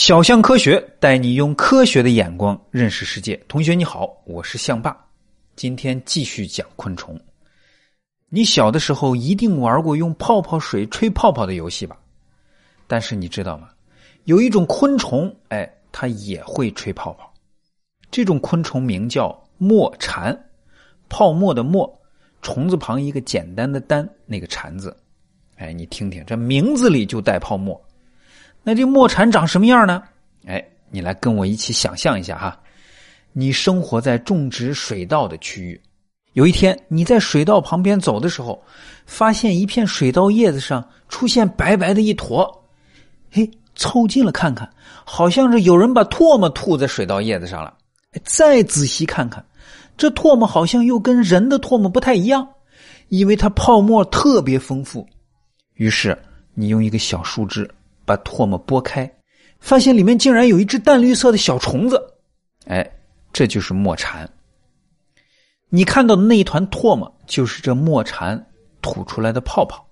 小象科学带你用科学的眼光认识世界。同学你好，我是象爸，今天继续讲昆虫。你小的时候一定玩过用泡泡水吹泡泡的游戏吧？但是你知道吗？有一种昆虫，哎，它也会吹泡泡。这种昆虫名叫墨蝉，泡沫的沫，虫字旁一个简单的单，那个蝉字。哎，你听听，这名字里就带泡沫。那这墨蝉长什么样呢？哎，你来跟我一起想象一下哈。你生活在种植水稻的区域，有一天你在水稻旁边走的时候，发现一片水稻叶子上出现白白的一坨，嘿，凑近了看看，好像是有人把唾沫吐在水稻叶子上了。再仔细看看，这唾沫好像又跟人的唾沫不太一样，因为它泡沫特别丰富。于是你用一个小树枝。把唾沫拨开，发现里面竟然有一只淡绿色的小虫子，哎，这就是墨蝉。你看到的那一团唾沫，就是这墨蝉吐出来的泡泡。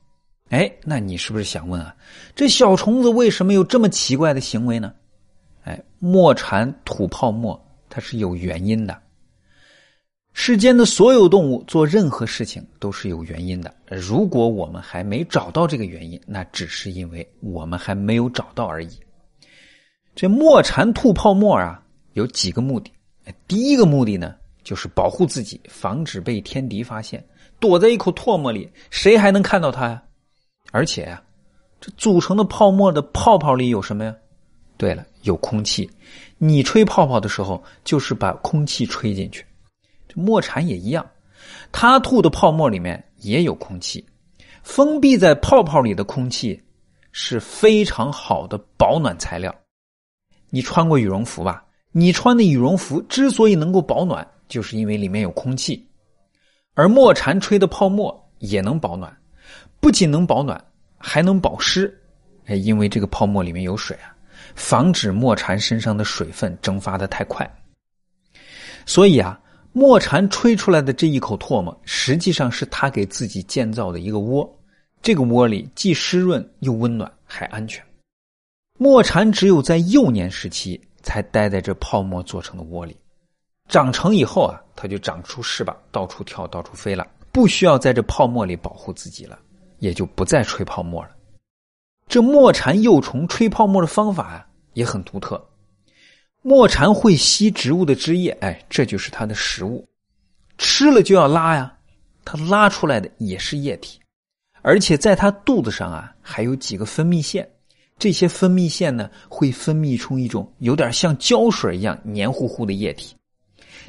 哎，那你是不是想问啊，这小虫子为什么有这么奇怪的行为呢？哎，墨蝉吐泡沫，它是有原因的。世间的所有动物做任何事情都是有原因的。如果我们还没找到这个原因，那只是因为我们还没有找到而已。这墨蝉吐泡沫啊，有几个目的。第一个目的呢，就是保护自己，防止被天敌发现。躲在一口唾沫里，谁还能看到它呀？而且呀，这组成的泡沫的泡泡里有什么呀？对了，有空气。你吹泡泡的时候，就是把空气吹进去。这墨蝉也一样，它吐的泡沫里面也有空气，封闭在泡泡里的空气是非常好的保暖材料。你穿过羽绒服吧？你穿的羽绒服之所以能够保暖，就是因为里面有空气。而墨蝉吹的泡沫也能保暖，不仅能保暖，还能保湿。哎，因为这个泡沫里面有水啊，防止墨蝉身上的水分蒸发的太快。所以啊。墨蝉吹出来的这一口唾沫，实际上是他给自己建造的一个窝。这个窝里既湿润又温暖，还安全。墨蝉只有在幼年时期才待在这泡沫做成的窝里，长成以后啊，它就长出翅膀，到处跳，到处飞了，不需要在这泡沫里保护自己了，也就不再吹泡沫了。这墨蝉幼虫吹泡沫的方法啊，也很独特。墨蝉会吸植物的汁液，哎，这就是它的食物。吃了就要拉呀，它拉出来的也是液体，而且在它肚子上啊还有几个分泌腺，这些分泌腺呢会分泌出一种有点像胶水一样黏糊糊的液体，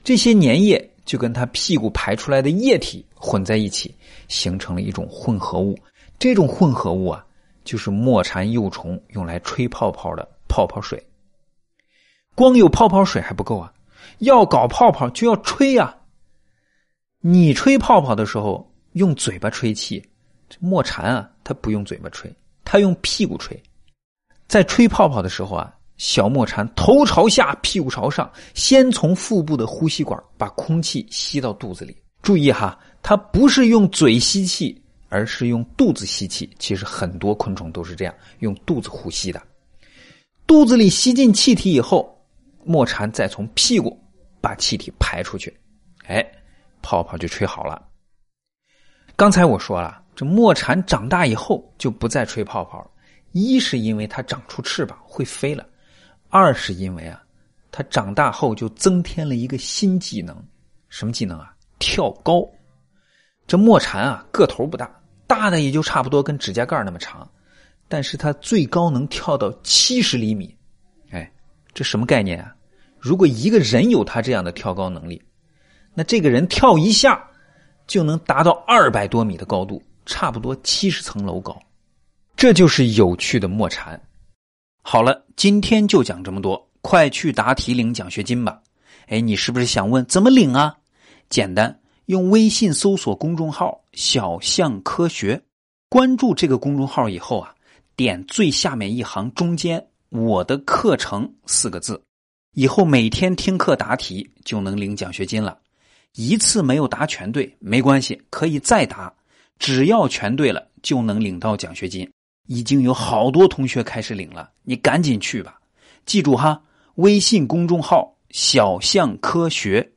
这些粘液就跟它屁股排出来的液体混在一起，形成了一种混合物。这种混合物啊，就是墨蝉幼虫用来吹泡泡的泡泡水。光有泡泡水还不够啊，要搞泡泡就要吹呀。你吹泡泡的时候用嘴巴吹气，墨蝉啊，它不用嘴巴吹，它用屁股吹。在吹泡泡的时候啊，小墨蝉头朝下，屁股朝上，先从腹部的呼吸管把空气吸到肚子里。注意哈，它不是用嘴吸气，而是用肚子吸气。其实很多昆虫都是这样用肚子呼吸的。肚子里吸进气体以后。墨蝉再从屁股把气体排出去，哎，泡泡就吹好了。刚才我说了，这墨蝉长大以后就不再吹泡泡了。一是因为它长出翅膀会飞了，二是因为啊，它长大后就增添了一个新技能，什么技能啊？跳高。这墨蝉啊，个头不大，大的也就差不多跟指甲盖那么长，但是它最高能跳到七十厘米。这什么概念啊？如果一个人有他这样的跳高能力，那这个人跳一下就能达到二百多米的高度，差不多七十层楼高。这就是有趣的墨蝉。好了，今天就讲这么多，快去答题领奖学金吧。哎，你是不是想问怎么领啊？简单，用微信搜索公众号“小象科学”，关注这个公众号以后啊，点最下面一行中间。我的课程四个字，以后每天听课答题就能领奖学金了。一次没有答全对没关系，可以再答，只要全对了就能领到奖学金。已经有好多同学开始领了，你赶紧去吧。记住哈，微信公众号“小象科学”。